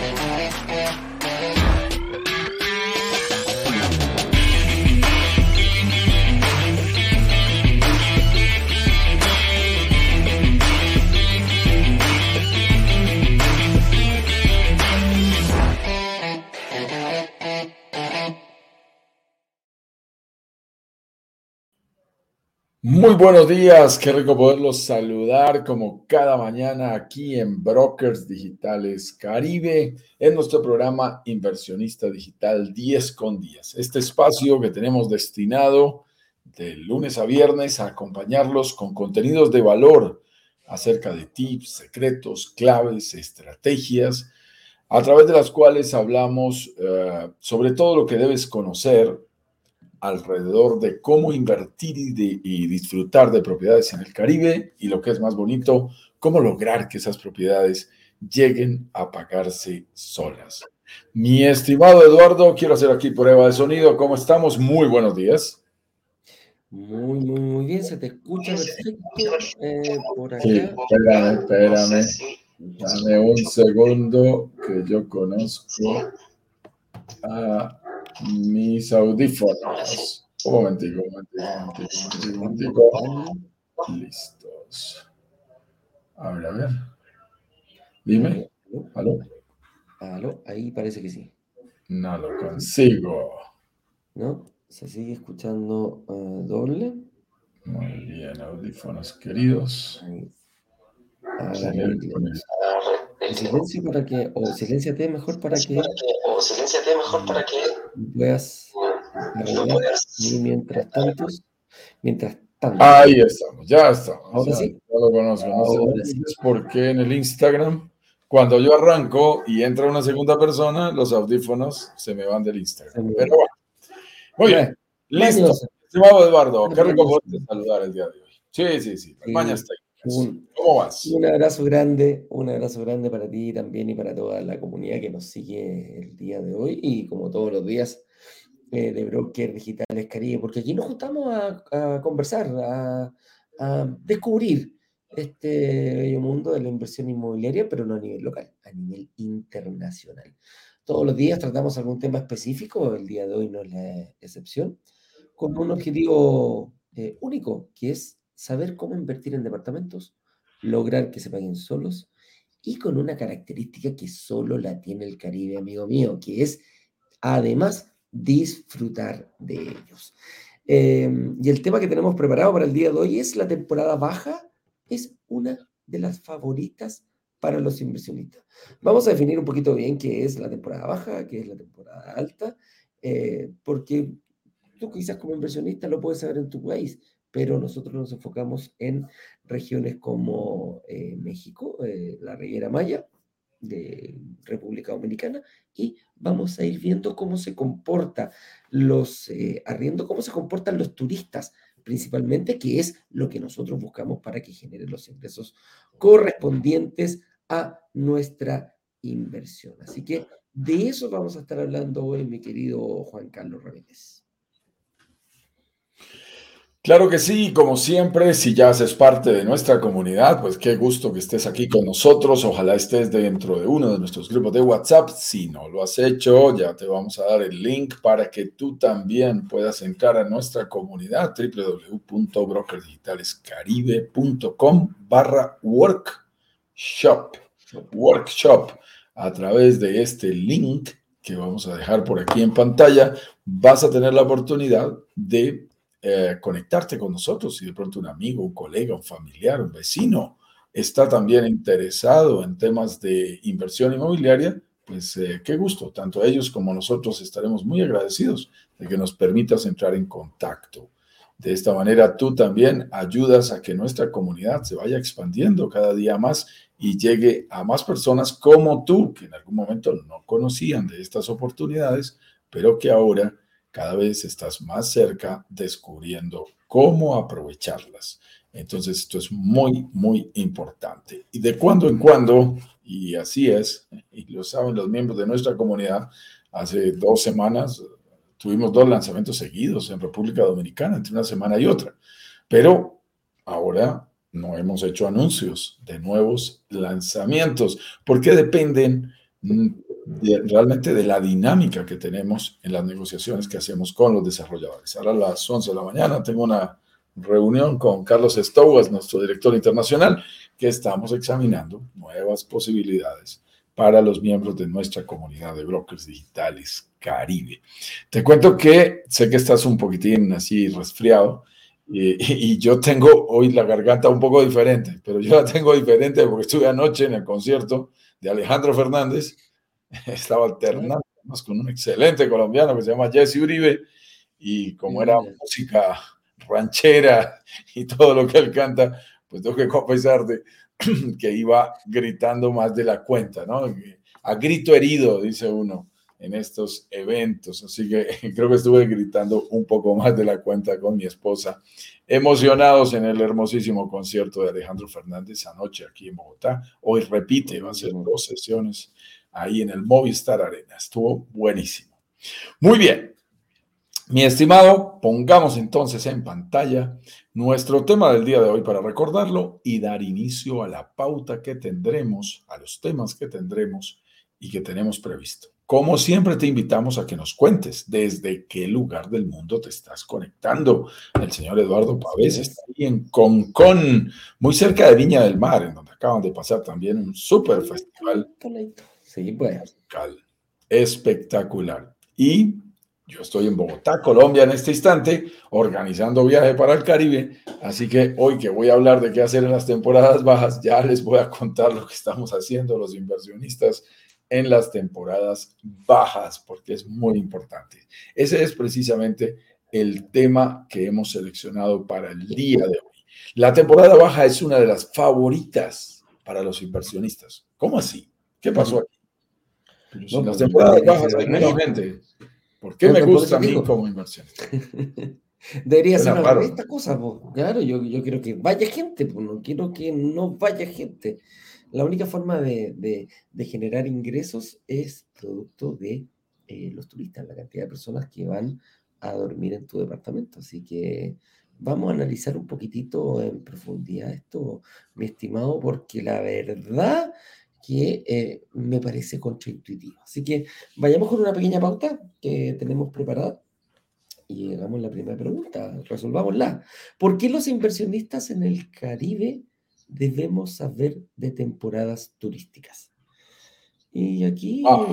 Yeah. Muy buenos días, qué rico poderlos saludar como cada mañana aquí en Brokers Digitales Caribe, en nuestro programa Inversionista Digital 10 con 10. Este espacio que tenemos destinado de lunes a viernes a acompañarlos con contenidos de valor acerca de tips, secretos, claves, estrategias, a través de las cuales hablamos uh, sobre todo lo que debes conocer alrededor de cómo invertir y, de, y, disfrutar de propiedades en el Caribe y lo que es más bonito, cómo lograr que esas propiedades lleguen a pagarse solas. Mi estimado Eduardo, quiero hacer aquí prueba de sonido. ¿Cómo estamos? Muy buenos días. Muy, muy, muy bien, se te escucha perfecto eh, por acá. Sí, espérame, espérame. Dame un segundo que yo conozco a mis audífonos. Un momentico, un momentico, un momentico, un momentico. Listos. A ver, a ver. Dime. ¿Aló? ¿Aló? Ahí parece que sí. No lo consigo. ¿No? ¿Se sigue escuchando uh, doble? Muy bien, audífonos queridos. Silencio para que, o silenciate mejor para que, o silenciate mejor para que puedas, y mientras tanto, mientras tanto. Ahí estamos, ya estamos. Ahora ya, sí. ya lo conozco. No Ahora sé sí. por qué en el Instagram, cuando yo arranco y entra una segunda persona, los audífonos se me van del Instagram. Pero bueno. Muy bien, listo. Mañoso. Estimado Eduardo, qué rico poderte saludar el día de hoy. Sí, sí, sí. Sí. Mañana está. Un- ¿Cómo vas? Un abrazo grande, un abrazo grande para ti también y para toda la comunidad que nos sigue el día de hoy y como todos los días eh, de Broker Digitales Caribe, porque aquí nos juntamos a, a conversar, a, a descubrir este bello mundo de la inversión inmobiliaria, pero no a nivel local, a nivel internacional. Todos los días tratamos algún tema específico, el día de hoy no es la excepción, con un objetivo eh, único, que es saber cómo invertir en departamentos, lograr que se paguen solos y con una característica que solo la tiene el Caribe, amigo mío, que es además disfrutar de ellos. Eh, y el tema que tenemos preparado para el día de hoy es la temporada baja, es una de las favoritas para los inversionistas. Vamos a definir un poquito bien qué es la temporada baja, qué es la temporada alta, eh, porque tú quizás como inversionista lo puedes saber en tu país, pero nosotros nos enfocamos en regiones como eh, México, eh, la Riviera Maya, de República Dominicana, y vamos a ir viendo cómo se comporta los eh, cómo se comportan los turistas, principalmente, que es lo que nosotros buscamos para que generen los ingresos correspondientes a nuestra inversión. Así que de eso vamos a estar hablando hoy, mi querido Juan Carlos Ramírez. Claro que sí, como siempre, si ya haces parte de nuestra comunidad, pues qué gusto que estés aquí con nosotros. Ojalá estés dentro de uno de nuestros grupos de WhatsApp. Si no lo has hecho, ya te vamos a dar el link para que tú también puedas entrar a nuestra comunidad www.brokerdigitalescaribe.com barra workshop. Workshop. A través de este link que vamos a dejar por aquí en pantalla, vas a tener la oportunidad de eh, conectarte con nosotros. Si de pronto un amigo, un colega, un familiar, un vecino está también interesado en temas de inversión inmobiliaria, pues eh, qué gusto. Tanto ellos como nosotros estaremos muy agradecidos de que nos permitas entrar en contacto. De esta manera tú también ayudas a que nuestra comunidad se vaya expandiendo cada día más y llegue a más personas como tú, que en algún momento no conocían de estas oportunidades, pero que ahora cada vez estás más cerca descubriendo cómo aprovecharlas. Entonces, esto es muy, muy importante. Y de cuando en cuando, y así es, y lo saben los miembros de nuestra comunidad, hace dos semanas tuvimos dos lanzamientos seguidos en República Dominicana, entre una semana y otra. Pero ahora no hemos hecho anuncios de nuevos lanzamientos, porque dependen realmente de la dinámica que tenemos en las negociaciones que hacemos con los desarrolladores. Ahora a las 11 de la mañana tengo una reunión con Carlos Estouas, nuestro director internacional, que estamos examinando nuevas posibilidades para los miembros de nuestra comunidad de brokers digitales Caribe. Te cuento que sé que estás un poquitín así resfriado y, y, yo tengo hoy la garganta un poco diferente, pero yo la tengo diferente porque estuve anoche en el concierto de Alejandro Fernández, estaba alternando con un excelente colombiano que se llama Jesse Uribe y como era música ranchera y todo lo que él canta, pues tengo que confesarte que iba gritando más de la cuenta, ¿no? A grito herido, dice uno, en estos eventos. Así que creo que estuve gritando un poco más de la cuenta con mi esposa, emocionados en el hermosísimo concierto de Alejandro Fernández anoche aquí en Bogotá. Hoy repite, va a ser dos sesiones ahí en el Movistar Arena. Estuvo buenísimo. Muy bien, mi estimado, pongamos entonces en pantalla nuestro tema del día de hoy para recordarlo y dar inicio a la pauta que tendremos, a los temas que tendremos y que tenemos previsto. Como siempre te invitamos a que nos cuentes desde qué lugar del mundo te estás conectando. El señor Eduardo Pavés está ahí en Concón, muy cerca de Viña del Mar, en donde acaban de pasar también un súper festival. Sí, pues. Espectacular. Y yo estoy en Bogotá, Colombia, en este instante, organizando viaje para el Caribe. Así que hoy que voy a hablar de qué hacer en las temporadas bajas, ya les voy a contar lo que estamos haciendo los inversionistas en las temporadas bajas, porque es muy importante. Ese es precisamente el tema que hemos seleccionado para el día de hoy. La temporada baja es una de las favoritas para los inversionistas. ¿Cómo así? ¿Qué pasó aquí? Las pues, temporadas bajas hay menos gente. ¿Por qué me gusta a mí como inversión? Debería ser una esta cosa, claro, yo, yo quiero que vaya gente, pues no quiero que no vaya gente. La única forma de, de, generar ingresos es producto de eh, los turistas, la cantidad de personas que van a dormir en tu departamento. Así que vamos a analizar un poquitito en profundidad esto, mi estimado, porque la verdad que eh, me parece contraintuitivo. Así que vayamos con una pequeña pauta que tenemos preparada y hagamos la primera pregunta, resolvámosla. ¿Por qué los inversionistas en el Caribe debemos saber de temporadas turísticas? Y aquí, ah,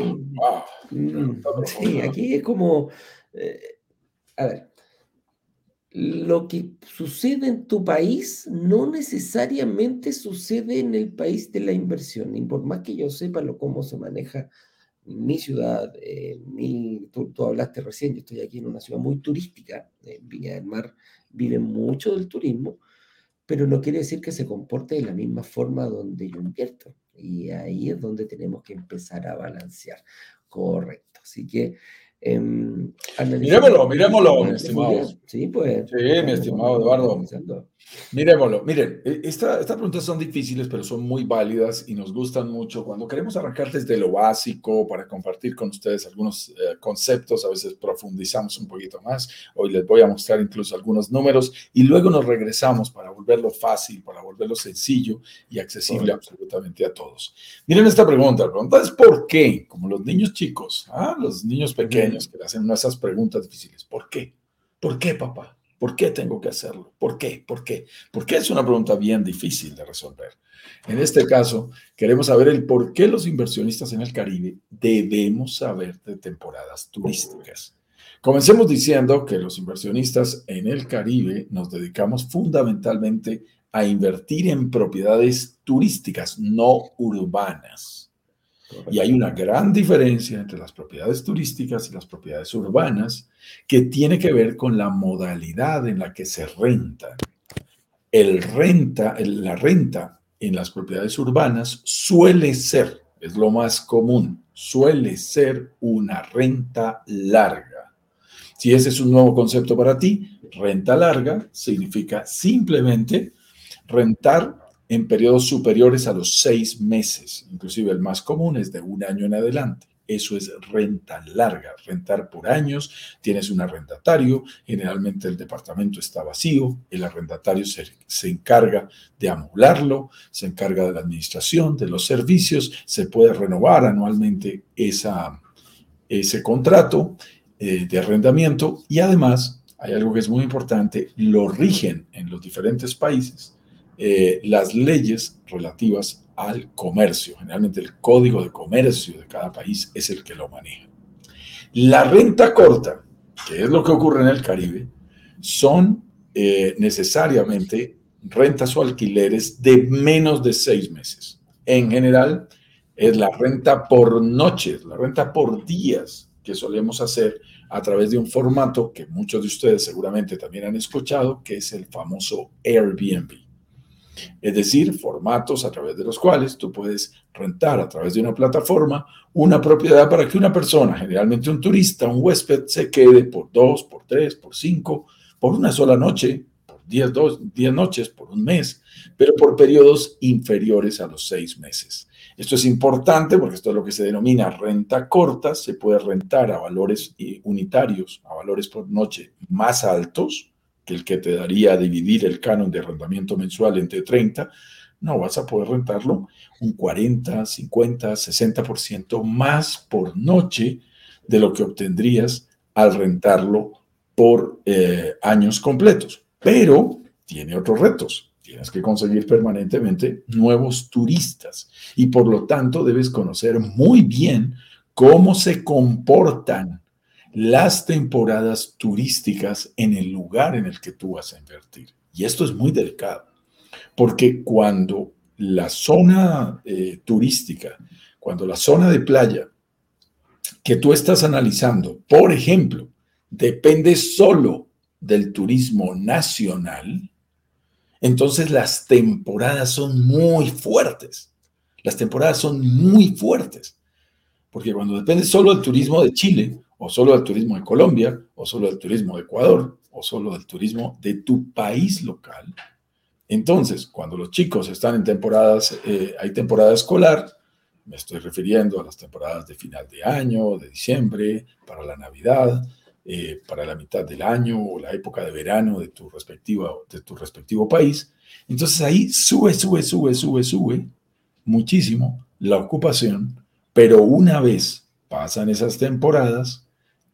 ah, mm, sí, aquí es como, eh, a ver, lo que sucede en tu país no necesariamente sucede en el país de la inversión. Y por más que yo sepa lo, cómo se maneja mi ciudad, eh, mi, tú, hablaste recién, yo estoy aquí en una ciudad muy turística, en Viña del Mar vive mucho del turismo, pero no quiere decir que se comporte de la misma forma donde yo invierto. Y ahí es donde tenemos que empezar a balancear. Correcto. Así que eh, miremoslo, miremoslo, mi estimado. Sí, pues. Sí, mi estimado Eduardo. Miremoslo. Miren, e, esta, estas preguntas son difíciles, pero son muy válidas y nos gustan mucho. Cuando queremos arrancar desde lo básico para compartir con ustedes algunos eh, conceptos, a veces profundizamos un poquito más. Hoy les voy a mostrar incluso algunos números y luego nos regresamos para volverlo fácil, para volverlo sencillo y accesible absolutamente a todos. Miren esta pregunta. La pregunta es ¿por qué? Como los niños chicos, ¿ah? los niños pequeños que le hacen esas preguntas difíciles. ¿Por qué? ¿Por qué, papá? ¿Por qué tengo que hacerlo? ¿Por qué? ¿Por qué? Porque es una pregunta bien difícil de resolver. En este caso, queremos saber el por qué los inversionistas en el Caribe debemos saber de temporadas turísticas. Comencemos diciendo que los inversionistas en el Caribe nos dedicamos fundamentalmente a invertir en propiedades turísticas, no urbanas. Y hay una gran diferencia entre las propiedades turísticas y las propiedades urbanas que tiene que ver con la modalidad en la que se renta. El renta, la renta en las propiedades urbanas suele ser, es lo más común, suele ser una renta larga. Si ese es un nuevo concepto para ti, renta larga significa simplemente rentar en periodos superiores a los seis meses, inclusive el más común es de un año en adelante. Eso es renta larga, rentar por años, tienes un arrendatario, generalmente el departamento está vacío, el arrendatario se, se encarga de amularlo, se encarga de la administración, de los servicios, se puede renovar anualmente esa, ese contrato eh, de arrendamiento y además hay algo que es muy importante, lo rigen en los diferentes países eh, las leyes relativas al comercio. Generalmente el código de comercio de cada país es el que lo maneja. La renta corta, que es lo que ocurre en el Caribe, son eh, necesariamente rentas o alquileres de menos de seis meses. En general, es la renta por noches, la renta por días que solemos hacer a través de un formato que muchos de ustedes seguramente también han escuchado, que es el famoso Airbnb. Es decir, formatos a través de los cuales tú puedes rentar a través de una plataforma una propiedad para que una persona, generalmente un turista, un huésped, se quede por dos, por tres, por cinco, por una sola noche, por diez, dos, diez noches, por un mes, pero por periodos inferiores a los seis meses. Esto es importante porque esto es lo que se denomina renta corta, se puede rentar a valores eh, unitarios, a valores por noche más altos, que el que te daría dividir el canon de arrendamiento mensual entre 30, no, vas a poder rentarlo un 40, 50, 60% más por noche de lo que obtendrías al rentarlo por eh, años completos. Pero tiene otros retos. Tienes que conseguir permanentemente nuevos turistas y por lo tanto debes conocer muy bien cómo se comportan las temporadas turísticas en el lugar en el que tú vas a invertir. Y esto es muy delicado, porque cuando la zona eh, turística, cuando la zona de playa que tú estás analizando, por ejemplo, depende solo del turismo nacional, entonces las temporadas son muy fuertes. Las temporadas son muy fuertes. Porque cuando depende solo del turismo de Chile, o solo del turismo de Colombia, o solo del turismo de Ecuador, o solo del turismo de tu país local. Entonces, cuando los chicos están en temporadas, eh, hay temporada escolar, me estoy refiriendo a las temporadas de final de año, de diciembre, para la Navidad, eh, para la mitad del año o la época de verano de tu, de tu respectivo país. Entonces ahí sube, sube, sube, sube, sube muchísimo la ocupación, pero una vez pasan esas temporadas,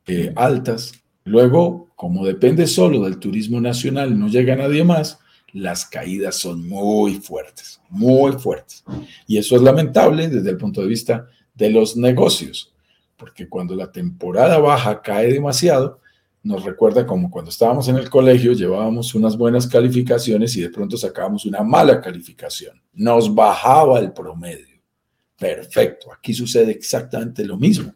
eh, altas. Luego, como depende solo del turismo nacional, no llega nadie más, las caídas son muy fuertes, muy fuertes. Y eso es lamentable desde el punto de vista de los negocios, porque cuando la temporada baja cae demasiado, nos recuerda como cuando estábamos en el colegio, llevábamos unas buenas calificaciones y de pronto sacábamos una mala calificación. Nos bajaba el promedio. Perfecto, aquí sucede exactamente lo mismo.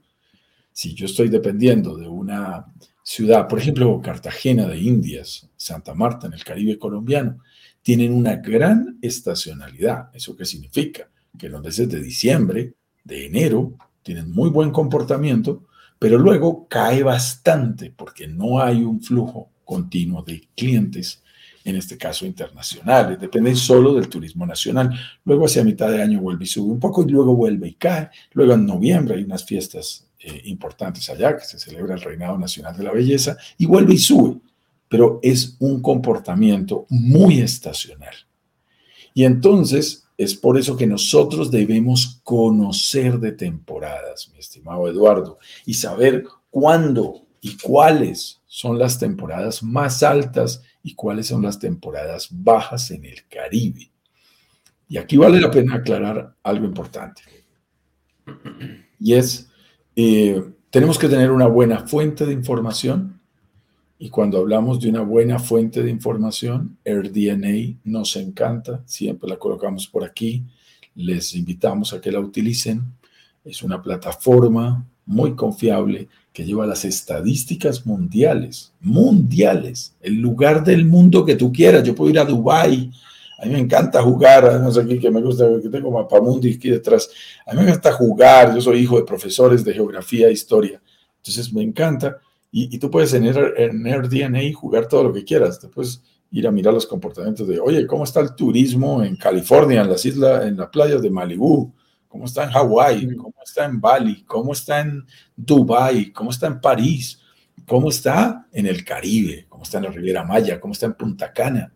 Si yo estoy dependiendo de una ciudad, por ejemplo, Cartagena de Indias, Santa Marta en el Caribe colombiano, tienen una gran estacionalidad. ¿Eso qué significa? Que los meses de diciembre, de enero, tienen muy buen comportamiento, pero luego cae bastante porque no hay un flujo continuo de clientes, en este caso internacionales, depende solo del turismo nacional. Luego hacia mitad de año vuelve y sube un poco y luego vuelve y cae. Luego en noviembre hay unas fiestas eh, importantes allá, que se celebra el Reinado Nacional de la Belleza, y vuelve y sube, pero es un comportamiento muy estacional. Y entonces es por eso que nosotros debemos conocer de temporadas, mi estimado Eduardo, y saber cuándo y cuáles son las temporadas más altas y cuáles son las temporadas bajas en el Caribe. Y aquí vale la pena aclarar algo importante. Y es eh, tenemos que tener una buena fuente de información y cuando hablamos de una buena fuente de información, AirDNA nos encanta, siempre la colocamos por aquí, les invitamos a que la utilicen. Es una plataforma muy confiable que lleva las estadísticas mundiales, mundiales, el lugar del mundo que tú quieras. Yo puedo ir a Dubái a mí me encanta jugar, además aquí que me gusta, que tengo Mapamundi aquí detrás. A mí me encanta jugar, yo soy hijo de profesores de geografía e historia. Entonces me encanta. Y, tú puedes en, AirDNA jugar todo lo que quieras. Te puedes ir a mirar los comportamientos de, oye, ¿cómo está el turismo en California, en las islas, en las playas de Malibú? cómo está en Hawái, cómo está en Bali, cómo está en Dubai, cómo está en París, cómo está en el Caribe, cómo está en la Riviera Maya, cómo está en Punta Cana,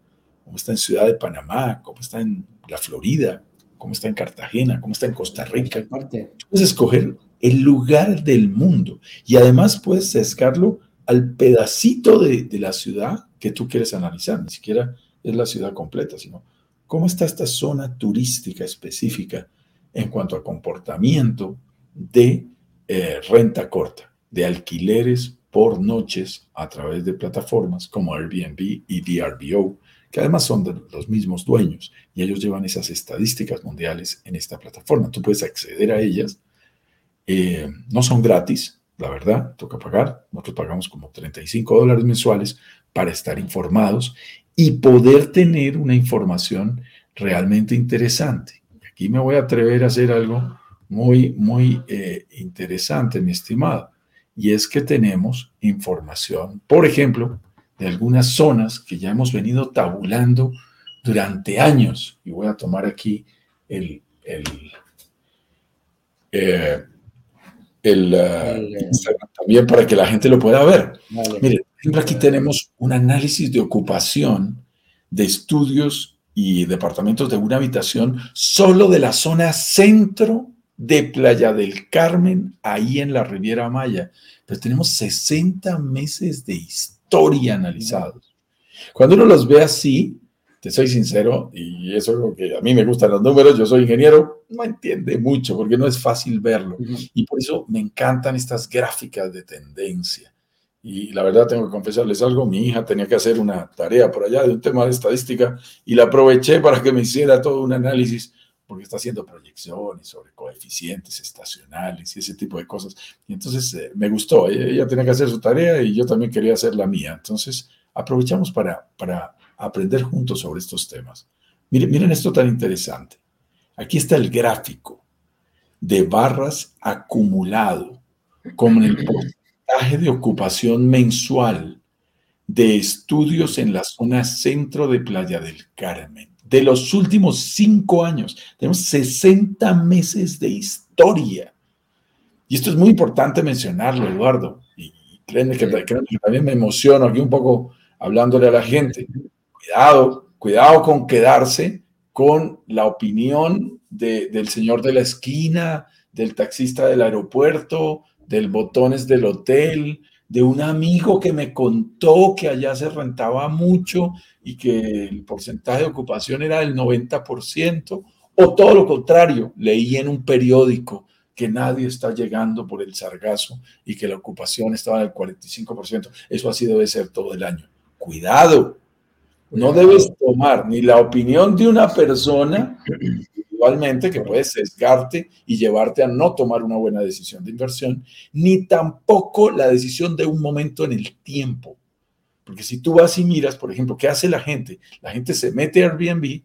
cómo está en Ciudad de Panamá, cómo está en la Florida, cómo está en Cartagena, cómo está en Costa Rica. Puedes escoger el lugar del mundo y además puedes sesgarlo al pedacito de, de la ciudad que tú quieres analizar, ni siquiera es la ciudad completa, sino cómo está esta zona turística específica en cuanto a comportamiento de eh, renta corta, de alquileres por noches a través de plataformas como Airbnb y DRBO, que además son los mismos dueños y ellos llevan esas estadísticas mundiales en esta plataforma. Tú puedes acceder a ellas. Eh, no son gratis, la verdad, toca pagar. Nosotros pagamos como 35 dólares mensuales para estar informados y poder tener una información realmente interesante. Aquí me voy a atrever a hacer algo muy, muy eh, interesante, mi estimado, y es que tenemos información, por ejemplo, de algunas zonas que ya hemos venido tabulando durante años. Y voy a tomar aquí el, el, eh, el, uh, también para que la gente lo pueda ver. Mire, aquí tenemos un análisis de ocupación de estudios y departamentos de una habitación solo de la zona centro de Playa del Carmen, ahí en la Riviera Maya. Pero tenemos 60 meses de historia historia analizados. Cuando uno los ve así, te soy sincero, y eso es lo que a mí me gustan los números, yo soy ingeniero, no entiende mucho porque no es fácil verlo. Y por eso me encantan estas gráficas de tendencia. Y la verdad tengo que confesarles algo, mi hija tenía que hacer una tarea por allá de un tema de estadística y la aproveché para que me hiciera todo un análisis porque está haciendo proyecciones sobre coeficientes estacionales y ese tipo de cosas. Y entonces eh, me gustó, ella, tenía que hacer su tarea y yo también quería hacer la mía. Entonces aprovechamos para, para aprender juntos sobre estos temas. Miren, miren esto tan interesante. Aquí está el gráfico de barras acumulado con el porcentaje de ocupación mensual de estudios en la zona centro de Playa del Carmen de los últimos cinco años. Tenemos 60 meses de historia. Y esto es muy importante mencionarlo, Eduardo. Y créanme que, también me emociono aquí un poco hablándole a la gente. Cuidado, cuidado con quedarse con la opinión del señor de la esquina, del taxista del aeropuerto, del botones del hotel, de un amigo que me contó que allá se rentaba mucho y que el porcentaje de ocupación era del 90%, o todo lo contrario, leí en un periódico que nadie está llegando por el sargazo y que la ocupación estaba del 45%. Eso así debe ser todo el año. Cuidado, no debes tomar ni la opinión de una persona Igualmente que puede sesgarte y llevarte a no tomar una buena decisión de inversión, ni tampoco la decisión de un momento en el tiempo. Porque si tú vas y miras, por ejemplo, ¿qué hace la gente? La gente se mete a Airbnb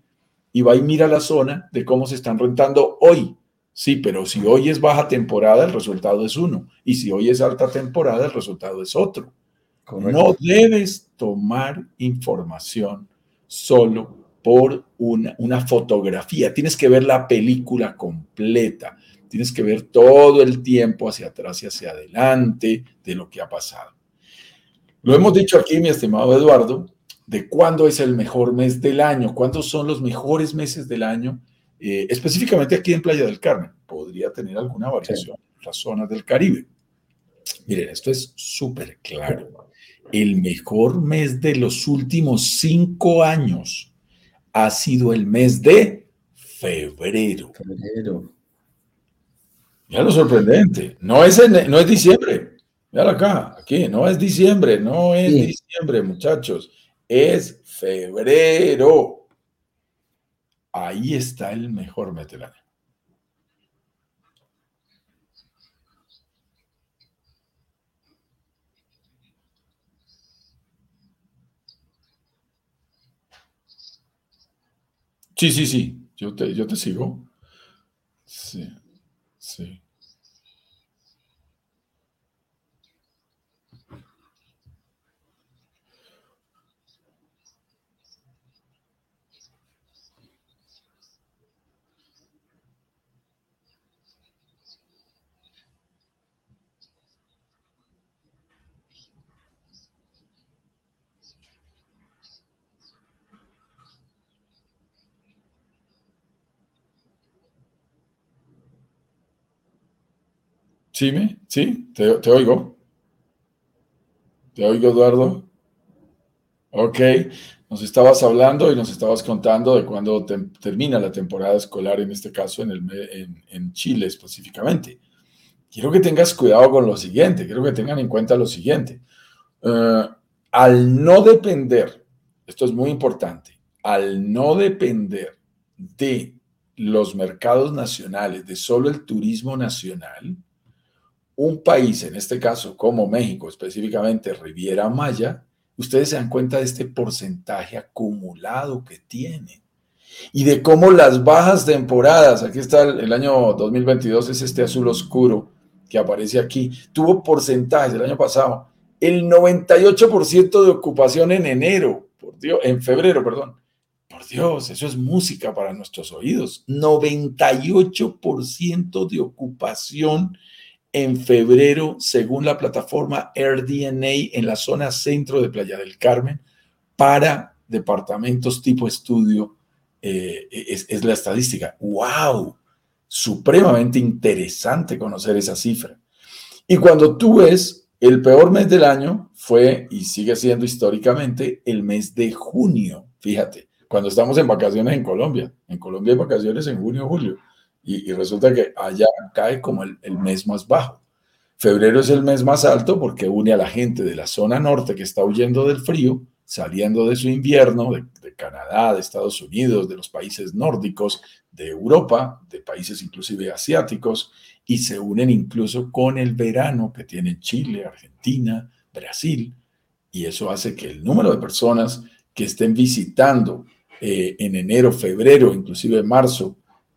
y va y mira la zona de cómo se están rentando hoy. Sí, pero si hoy es baja temporada, el resultado es uno. Y si hoy es alta temporada, el resultado es otro. No debes tomar información solo por una, fotografía. Tienes que ver la película completa. Tienes que ver todo el tiempo hacia atrás y hacia adelante de lo que ha pasado. Lo hemos dicho aquí, mi estimado Eduardo, de cuándo es el mejor mes del año, cuándo son los mejores meses del año, eh, específicamente aquí en Playa del Carmen. Podría tener alguna variación en las zonas del Caribe. Miren, esto es súper claro. El mejor mes de los últimos cinco años ha sido el mes de febrero. Febrero. Ya lo sorprendente. No es, no es diciembre. Mira acá, aquí, no es diciembre, no es diciembre, muchachos. Es febrero. Ahí está el mejor mes Sí, sí, sí, yo te, yo te sigo. Sí, sí. ¿Sí, me? ¿Sí? ¿Te, te oigo? ¿Te oigo, Eduardo? Ok, nos estabas hablando y nos estabas contando de cuándo termina la temporada escolar, en este caso en, el, en, Chile específicamente. Quiero que tengas cuidado con lo siguiente, quiero que tengan en cuenta lo siguiente. Eh, al no depender, esto es muy importante, al no depender de los mercados nacionales, de solo el turismo nacional, un país, en este caso como México, específicamente Riviera Maya, ustedes se dan cuenta de este porcentaje acumulado que tiene y de cómo las bajas temporadas, aquí está el, año 2022, es este azul oscuro que aparece aquí, tuvo porcentajes el año pasado, el 98% de ocupación en enero, por Dios, en febrero, perdón. Por Dios, eso es música para nuestros oídos. 98% de ocupación en febrero, según la plataforma AirDNA en la zona centro de Playa del Carmen, para departamentos tipo estudio, eh, es, la estadística. ¡Wow! Supremamente interesante conocer esa cifra. Y cuando tú ves, el peor mes del año fue y sigue siendo históricamente el mes de junio. Fíjate, cuando estamos en vacaciones en Colombia. En Colombia hay vacaciones en junio, julio y, resulta que allá cae como el, mes más bajo. Febrero es el mes más alto porque une a la gente de la zona norte que está huyendo del frío, saliendo de su invierno, de, Canadá, de Estados Unidos, de los países nórdicos, de Europa, de países inclusive asiáticos, y se unen incluso con el verano que tienen Chile, Argentina, Brasil, y eso hace que el número de personas que estén visitando eh, en enero, febrero, inclusive marzo,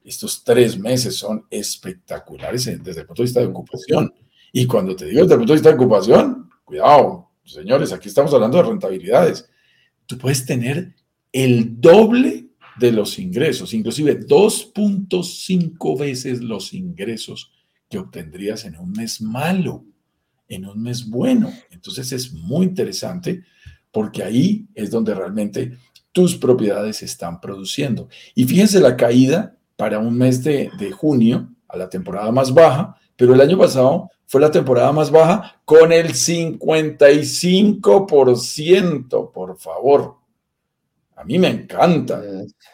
estos tres meses son espectaculares desde el punto de vista de ocupación. Y cuando te digo desde el punto de vista de ocupación, cuidado, señores, aquí estamos hablando de rentabilidades. Tú puedes tener el doble de los ingresos, inclusive 2.5 veces los ingresos que obtendrías en un mes malo, en un mes bueno. Entonces es muy interesante porque ahí es donde realmente tus propiedades están produciendo. Y fíjense la caída para un mes de, junio, a la temporada más baja, pero el año pasado fue la temporada más baja con el 55%, por favor. A mí me encanta.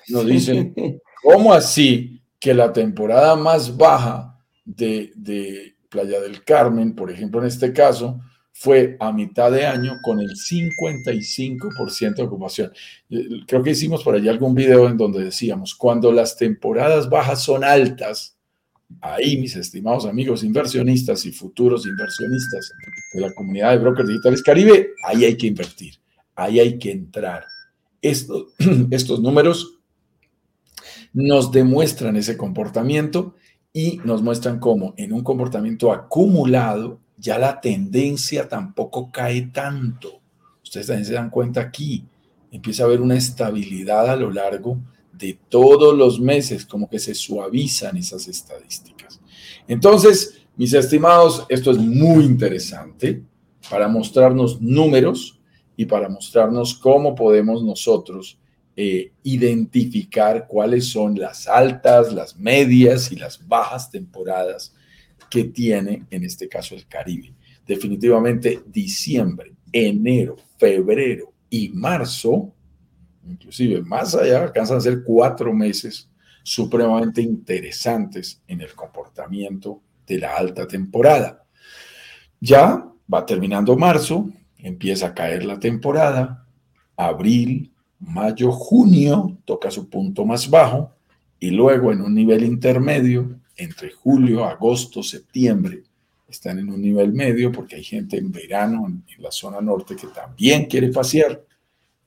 Nos dicen, ¿cómo así que la temporada más baja de, de, Playa del Carmen, por ejemplo, en este caso, fue a mitad de año con el 55% de ocupación. Eh, creo que hicimos por allí algún video en donde decíamos, cuando las temporadas bajas son altas, ahí mis estimados amigos inversionistas y futuros inversionistas de la comunidad de brokers digitales Caribe, ahí hay que invertir, ahí hay que entrar. estos números nos demuestran ese comportamiento y nos muestran cómo en un comportamiento acumulado ya la tendencia tampoco cae tanto. Ustedes también se dan cuenta aquí, empieza a haber una estabilidad a lo largo de todos los meses, como que se suavizan esas estadísticas. Entonces, mis estimados, esto es muy interesante para mostrarnos números y para mostrarnos cómo podemos nosotros eh, identificar cuáles son las altas, las medias y las bajas temporadas que tiene en este caso el Caribe. Definitivamente diciembre, enero, febrero y marzo, inclusive más allá, alcanzan a ser cuatro meses supremamente interesantes en el comportamiento de la alta temporada. Ya va terminando marzo, empieza a caer la temporada, abril, mayo, junio toca su punto más bajo y luego en un nivel intermedio entre julio, agosto, septiembre, están en un nivel medio porque hay gente en verano en, la zona norte que también quiere pasear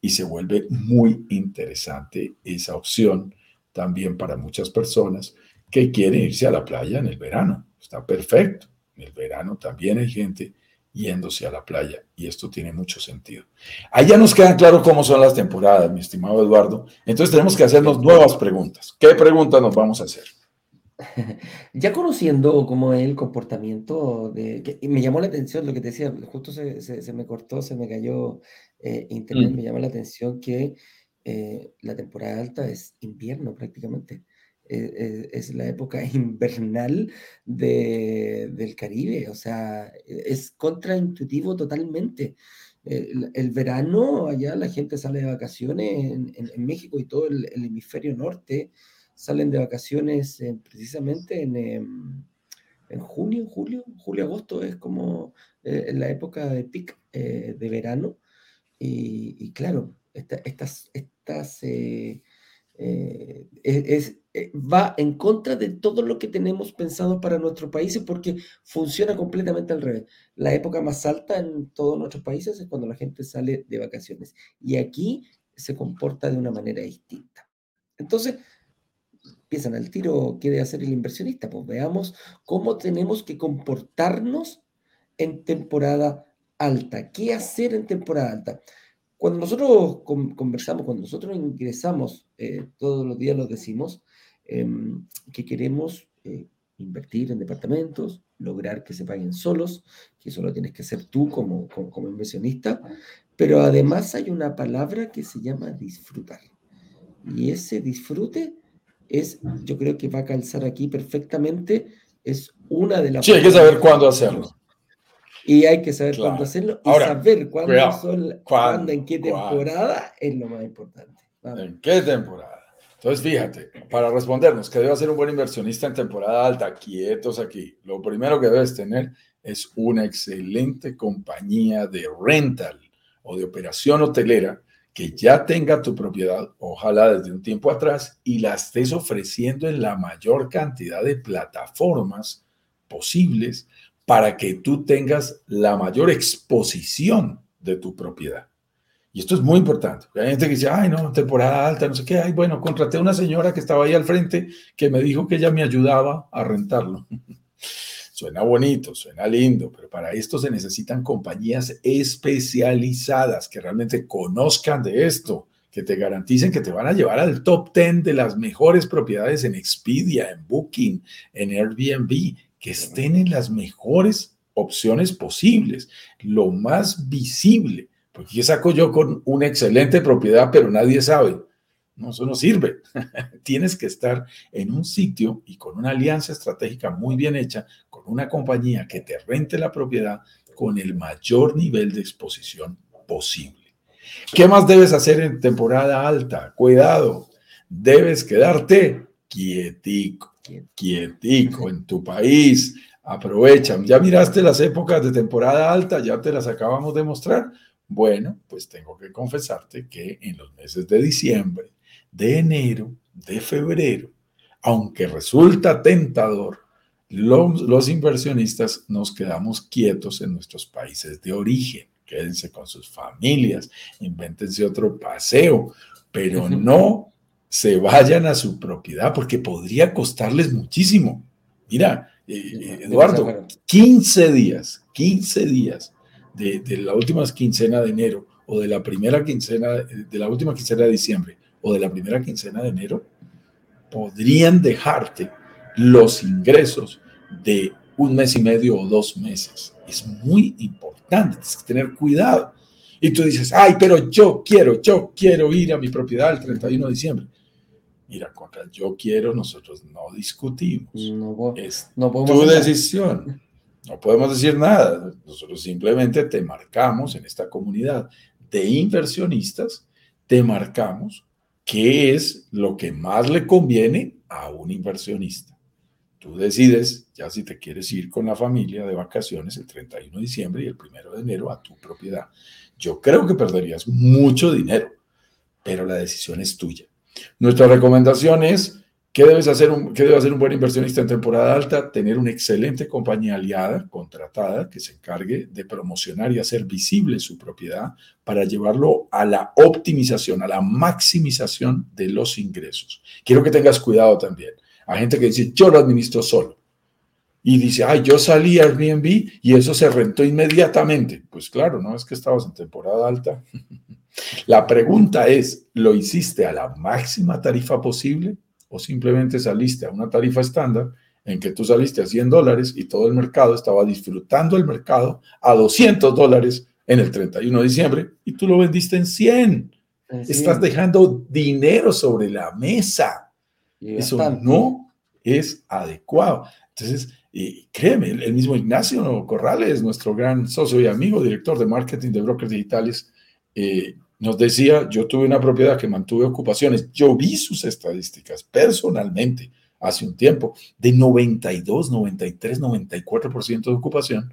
y se vuelve muy interesante esa opción también para muchas personas que quieren irse a la playa en el verano. Está perfecto. En el verano también hay gente yéndose a la playa y esto tiene mucho sentido. Allá nos quedan claro cómo son las temporadas, mi estimado Eduardo. Entonces tenemos que hacernos nuevas preguntas. ¿Qué preguntas nos vamos a hacer? Ya conociendo cómo es el comportamiento de... Que, me llamó la atención lo que te decía, justo se, se, me cortó, se me cayó eh, internet, mm. me llama la atención que eh, la temporada alta es invierno prácticamente. eh, es, la época invernal del Caribe, o sea, es contraintuitivo totalmente. El, verano, allá la gente sale de vacaciones en, México y todo el, hemisferio norte salen de vacaciones precisamente en, em, en, junio, julio, julio, agosto es como la época de pic de verano. Y, claro, estas, estas eh, eh, es, eh, va en contra de todo lo que tenemos pensado para nuestros países porque funciona completamente al revés. La época más alta en todos nuestros países es cuando la gente sale de vacaciones y aquí se comporta de una manera distinta. Entonces, empiezan al tiro, ¿qué debe hacer el inversionista? Pues veamos cómo tenemos que comportarnos en temporada alta. ¿Qué hacer en temporada alta? Cuando nosotros conversamos, cuando nosotros ingresamos, eh, todos los días lo decimos, em, que queremos eh, invertir en departamentos, lograr que se paguen solos, que eso lo tienes que hacer tú como, como, inversionista, pero además hay una palabra que se llama disfrutar. Y ese disfrute es, yo creo que va a calzar aquí perfectamente, es una de las... Sí, hay que saber cuándo hacerlo. Y hay que saber cuándo hacerlo y saber cuándo, son, cuándo, en qué temporada es lo más importante. ¿En qué temporada? Entonces, fíjate, para respondernos, que debe ser un buen inversionista en temporada alta? Quietos aquí. Lo primero que debes tener es una excelente compañía de rental o de operación hotelera que ya tenga tu propiedad, ojalá desde un tiempo atrás, y la estés ofreciendo en la mayor cantidad de plataformas posibles para que tú tengas la mayor exposición de tu propiedad. Y esto es muy importante. Hay gente que dice, ay, no, temporada alta, no sé qué. Ay, bueno, contraté a una señora que estaba ahí al frente que me dijo que ella me ayudaba a rentarlo. Suena bonito, suena lindo, pero para esto se necesitan compañías especializadas que realmente conozcan de esto, que te garanticen que te van a llevar al top 10 de las mejores propiedades en Expedia, en Booking, en Airbnb, que estén en las mejores opciones posibles, lo más visible. Porque ¿qué saco yo con una excelente propiedad, pero nadie sabe? No, eso no sirve. Tienes que estar en un sitio y con una alianza estratégica muy bien hecha, con una compañía que te rente la propiedad con el mayor nivel de exposición posible. ¿Qué más debes hacer en temporada alta? Cuidado, debes quedarte quietico quietico en tu país, aprovechan. Ya miraste las épocas de temporada alta, ya te las acabamos de mostrar. Bueno, pues tengo que confesarte que en los meses de diciembre, de enero, de febrero, aunque resulta tentador, los, los, inversionistas nos quedamos quietos en nuestros países de origen. Quédense con sus familias, invéntense otro paseo, pero no se vayan a su propiedad porque podría costarles muchísimo. Mira, eh, eh, Eduardo, 15 días, 15 días de, la última quincena de enero o de la primera quincena, de la última quincena de diciembre o de la primera quincena de enero, podrían dejarte los ingresos de un mes y medio o dos meses. Es muy importante, tienes que tener cuidado. Y tú dices, ay, pero yo quiero, yo quiero ir a mi propiedad el 31 de diciembre. Mira, contra yo quiero, nosotros no discutimos. No, es tu decisión. No podemos decir nada. Nosotros simplemente te marcamos en esta comunidad de inversionistas, te marcamos qué es lo que más le conviene a un inversionista. Tú decides ya si te quieres ir con la familia de vacaciones el 31 de diciembre y el 1 de enero a tu propiedad. Yo creo que perderías mucho dinero, pero la decisión es tuya. Nuestra recomendación es, ¿qué, debes hacer un, ¿qué debe hacer un buen inversionista en temporada alta? Tener una excelente compañía aliada, contratada, que se encargue de promocionar y hacer visible su propiedad para llevarlo a la optimización, a la maximización de los ingresos. Quiero que tengas cuidado también. Hay gente que dice, yo lo administro solo. Y dice, ay, yo salí a Airbnb y eso se rentó inmediatamente. Pues claro, no es que estabas en temporada alta. La pregunta es, ¿lo hiciste a la máxima tarifa posible o simplemente saliste a una tarifa estándar en que tú saliste a 100 dólares y todo el mercado estaba disfrutando el mercado a 200 dólares en el 31 de diciembre y tú lo vendiste en 100? Estás dejando dinero sobre la mesa. Eso no es adecuado. Entonces, créeme, el, mismo Ignacio Corrales, nuestro gran socio y amigo, director de marketing de brokers digitales, eh, nos decía, yo tuve una propiedad que mantuve ocupaciones, yo vi sus estadísticas personalmente hace un tiempo, de 92, 93, 94% de ocupación,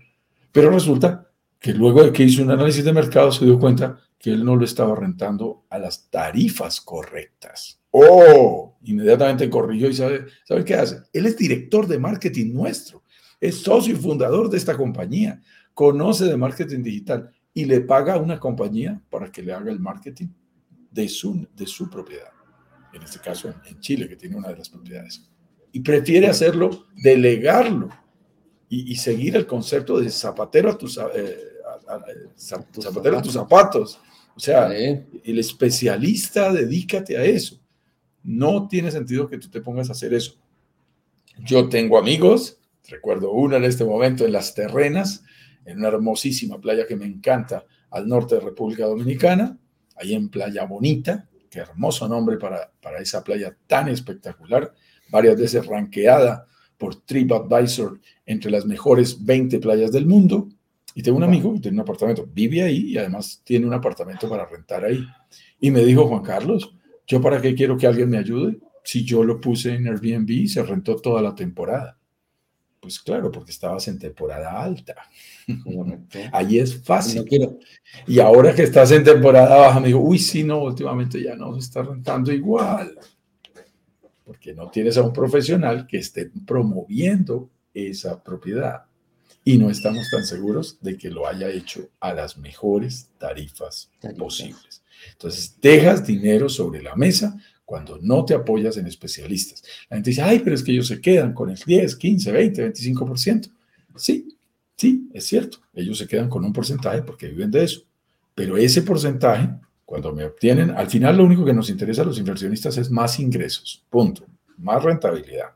pero resulta que luego de que hizo un análisis de mercado se dio cuenta que él no lo estaba rentando a las tarifas correctas. ¡Oh! Inmediatamente corrigió y sabe, ¿sabe qué hace? Él es director de marketing nuestro, es socio y fundador de esta compañía, conoce de marketing digital y le paga a una compañía para que le haga el marketing de su, de su propiedad. En este caso, en Chile, que tiene una de las propiedades. Y prefiere hacerlo, delegarlo y, seguir el concepto de zapatero a tus, eh, zapatero a tus zapatos. O sea, el especialista, dedícate a eso. No tiene sentido que tú te pongas a hacer eso. Yo tengo amigos, recuerdo una en este momento en Las Terrenas, en una hermosísima playa que me encanta al norte de República Dominicana, ahí en Playa Bonita, qué hermoso nombre para, para esa playa tan espectacular, varias veces ranqueada por TripAdvisor entre las mejores 20 playas del mundo. Y tengo un amigo que tiene un apartamento, vive ahí y además tiene un apartamento para rentar ahí. Y me dijo, Juan Carlos, ¿yo para qué quiero que alguien me ayude? Si yo lo puse en Airbnb y se rentó toda la temporada. Pues claro, porque estabas en temporada alta. Ahí es fácil. Y ahora que estás en temporada baja, me digo, uy, sí, no, últimamente ya no se está rentando igual. Porque no tienes a un profesional que esté promoviendo esa propiedad y no estamos tan seguros de que lo haya hecho a las mejores tarifas, posibles. Entonces, dejas dinero sobre la mesa cuando no te apoyas en especialistas. La gente dice, ay, pero es que ellos se quedan con el 10, 15, 20, 25%. Sí, sí, es cierto. Ellos se quedan con un porcentaje porque viven de eso. Pero ese porcentaje, cuando me obtienen, al final lo único que nos interesa a los inversionistas es más ingresos. Punto. Más rentabilidad.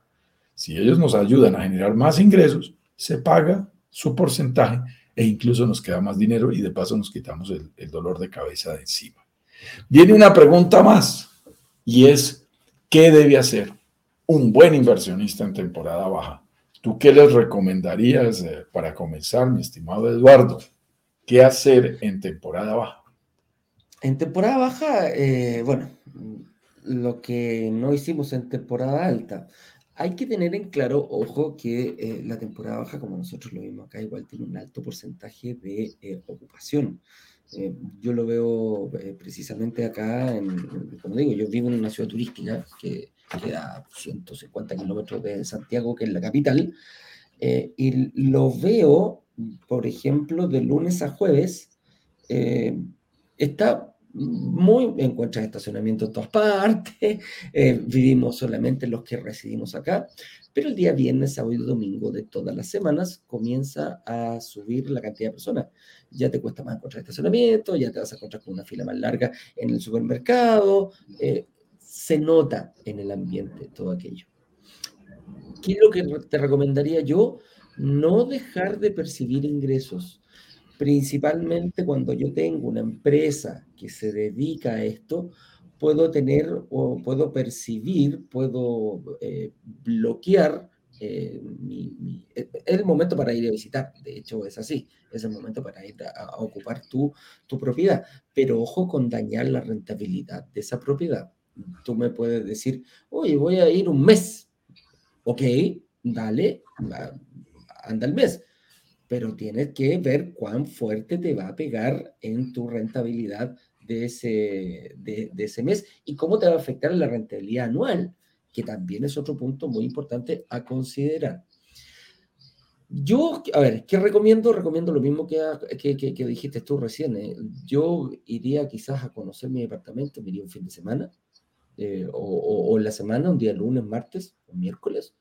Si ellos nos ayudan a generar más ingresos, se paga su porcentaje e incluso nos queda más dinero y de paso nos quitamos el, dolor de cabeza de encima. Viene una pregunta más y es, ¿qué debe hacer un buen inversionista en temporada baja? ¿Tú qué les recomendarías eh, para comenzar, mi estimado Eduardo? ¿Qué hacer en temporada baja? En temporada baja, eh, bueno, lo que no hicimos en temporada alta. Hay que tener en claro, ojo, que eh, la temporada baja, como nosotros lo vimos acá, igual tiene un alto porcentaje de ocupación. Eh, yo lo veo precisamente acá, como digo, yo vivo en una ciudad turística que queda a 150 kilómetros de Santiago, que es la capital, y lo veo, por ejemplo, de lunes a jueves, está muy, encuentras estacionamiento en todas partes, eh, vivimos solamente los que residimos acá, pero el día viernes, sábado y domingo de todas las semanas comienza a subir la cantidad de personas. Ya te cuesta más encontrar estacionamiento, ya te vas a encontrar con una fila más larga en el supermercado, eh, se nota en el ambiente todo aquello. ¿Qué es lo que te recomendaría yo? No dejar de percibir ingresos principalmente cuando yo tengo una empresa que se dedica a esto, puedo tener o puedo percibir, puedo eh, bloquear eh, e, es el momento para ir a visitar, de hecho es así, es el momento para ir a, ocupar tu, tu, propiedad, pero ojo con dañar la rentabilidad de esa propiedad. Tú me puedes decir, oye, voy a ir un mes, ok, dale, anda el mes, pero tienes que ver cuán fuerte te va a pegar en tu rentabilidad de ese, de, ese mes y cómo te va a afectar la rentabilidad anual, que también es otro punto muy importante a considerar. Yo, a ver, ¿qué recomiendo? Recomiendo lo mismo que, que, dijiste tú recién. ¿eh? Yo iría quizás a conocer mi departamento, me iría un fin de semana, eh, o, o, la semana, un día lunes, martes o miércoles.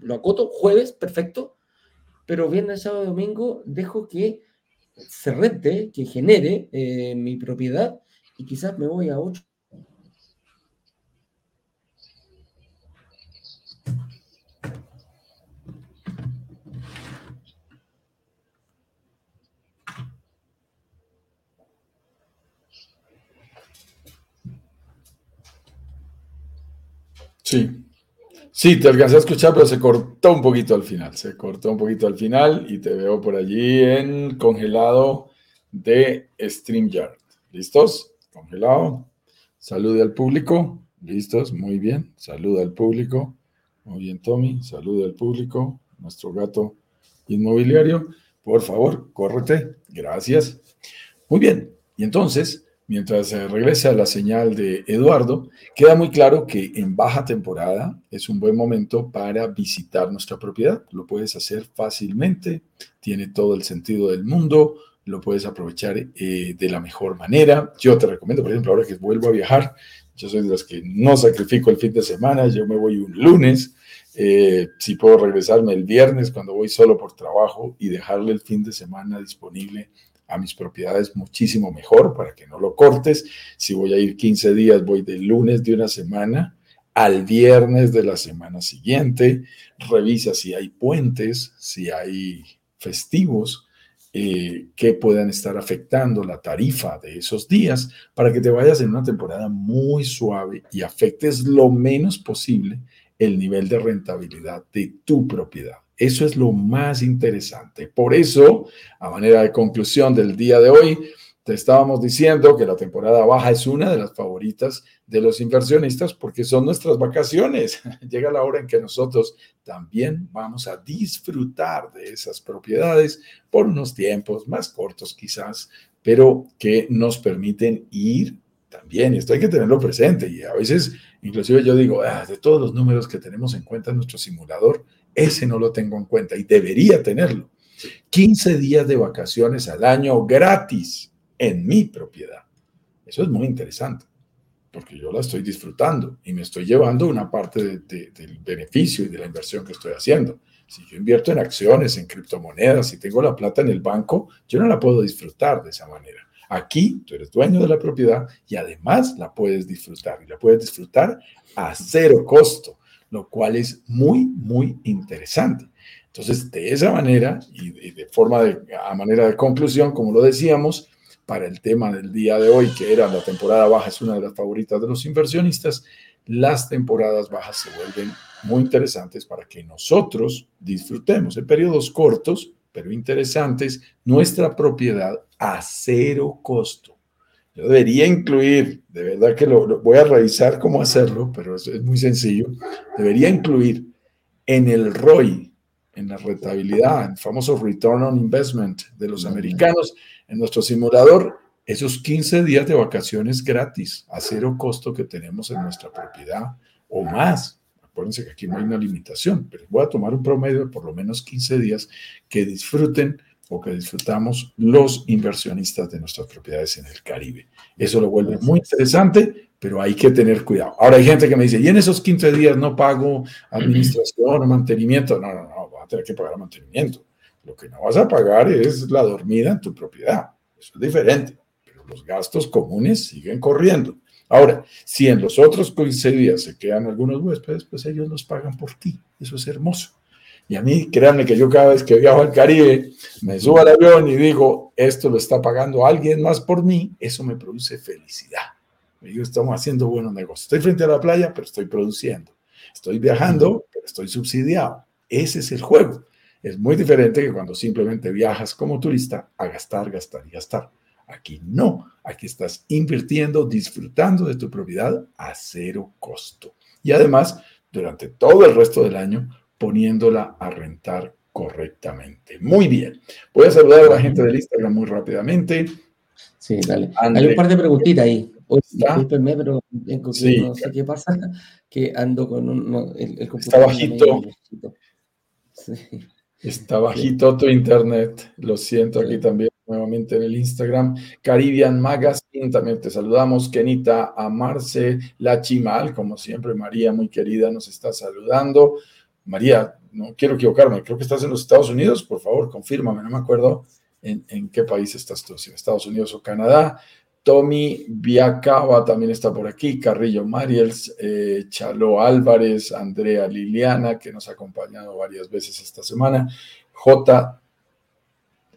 lo acoto, jueves, perfecto pero viernes, sábado, domingo dejo que se rente, que genere eh, mi propiedad y quizás me voy a otro Sí. Sí, te alcancé a escuchar, pero se cortó un poquito al final. Se cortó un poquito al final y te veo por allí en congelado de StreamYard. ¿Listos? Congelado. Salude al público. ¿Listos? Muy bien. Saluda al público. Muy bien, Tommy. Saluda al público. Nuestro gato inmobiliario. Por favor, córrete. Gracias. Muy bien. Y entonces, mientras se regresa la señal de Eduardo, queda muy claro que en baja temporada es un buen momento para visitar nuestra propiedad. Lo puedes hacer fácilmente, tiene todo el sentido del mundo, lo puedes aprovechar eh, de la mejor manera. Yo te recomiendo, por ejemplo, ahora que vuelvo a viajar, yo soy de los que no sacrifico el fin de semana, yo me voy un lunes, eh, si puedo regresarme el viernes cuando voy solo por trabajo y dejarle el fin de semana disponible a mis propiedades muchísimo mejor para que no lo cortes. Si voy a ir 15 días, voy del lunes de una semana al viernes de la semana siguiente. Revisa si hay puentes, si hay festivos eh, que puedan estar afectando la tarifa de esos días para que te vayas en una temporada muy suave y afectes lo menos posible el nivel de rentabilidad de tu propiedad. Eso es lo más interesante. Por eso, a manera de conclusión del día de hoy, te estábamos diciendo que la temporada baja es una de las favoritas de los inversionistas porque son nuestras vacaciones. Llega la hora en que nosotros también vamos a disfrutar de esas propiedades por unos tiempos más cortos quizás, pero que nos permiten ir también. Esto hay que tenerlo presente y a veces, inclusive yo digo, ah, de todos los números que tenemos en cuenta en nuestro simulador, ese no lo tengo en cuenta y debería tenerlo. 15 días de vacaciones al año gratis en mi propiedad. Eso es muy interesante, porque yo la estoy disfrutando y me estoy llevando una parte del beneficio y de la inversión que estoy haciendo. Si yo invierto en acciones, en criptomonedas, si tengo la plata en el banco, yo no la puedo disfrutar de esa manera. Aquí tú eres dueño de la propiedad y además la puedes disfrutar y la puedes disfrutar a cero costo lo cual es muy, muy interesante. Entonces, de esa manera y de, forma de, a manera de conclusión, como lo decíamos, para el tema del día de hoy, que era la temporada baja, es una de las favoritas de los inversionistas, las temporadas bajas se vuelven muy interesantes para que nosotros disfrutemos en periodos cortos, pero interesantes, nuestra propiedad a cero costo. Yo debería incluir, de verdad que lo, voy a revisar cómo hacerlo, pero es, es, muy sencillo. Debería incluir en el ROI, en la rentabilidad, el famoso Return on Investment de los americanos, en nuestro simulador, esos 15 días de vacaciones gratis, a cero costo que tenemos en nuestra propiedad o más. Acuérdense que aquí no hay una limitación, pero voy a tomar un promedio de por lo menos 15 días que disfruten o que disfrutamos los inversionistas de nuestras propiedades en el Caribe. Eso lo vuelve muy interesante, pero hay que tener cuidado. Ahora hay gente que me dice, y en esos 15 días no pago administración o mantenimiento. No, no, no, vas a tener que pagar mantenimiento. Lo que no vas a pagar es la dormida en tu propiedad. Eso es diferente, pero los gastos comunes siguen corriendo. Ahora, si en los otros 15 días se quedan algunos huéspedes, pues ellos los pagan por ti. Eso es hermoso. Y a mí, créanme que yo cada vez que viajo al Caribe, me subo al avión y digo, esto lo está pagando alguien más por mí, eso me produce felicidad. Me digo, estamos haciendo buenos negocios. Estoy frente a la playa, pero estoy produciendo. Estoy viajando, pero estoy subsidiado. Ese es el juego. Es muy diferente que cuando simplemente viajas como turista a gastar, gastar y gastar. Aquí no. Aquí estás invirtiendo, disfrutando de tu propiedad a cero costo. Y además, durante todo el resto del año, poniéndola a rentar correctamente. Muy bien. Voy a saludar a la gente del Instagram muy rápidamente. Sí, dale. Hay un par de preguntitas ahí. discúlpenme, pero no sé qué pasa, que ando con un, el, computador. Está bajito. Está bajito tu internet. Lo siento aquí también nuevamente en el Instagram. Caribbean Magazine, también te saludamos. Kenita Amarse, La Chimal, como siempre, María, muy querida, nos está saludando. María, no quiero equivocarme, creo que estás en los Estados Unidos, por favor, confírmame, no me acuerdo en, qué país estás tú, si en Estados Unidos o Canadá. Tommy Viacaba también está por aquí, Carrillo Mariels, eh, Chalo Álvarez, Andrea Liliana, que nos ha acompañado varias veces esta semana, J.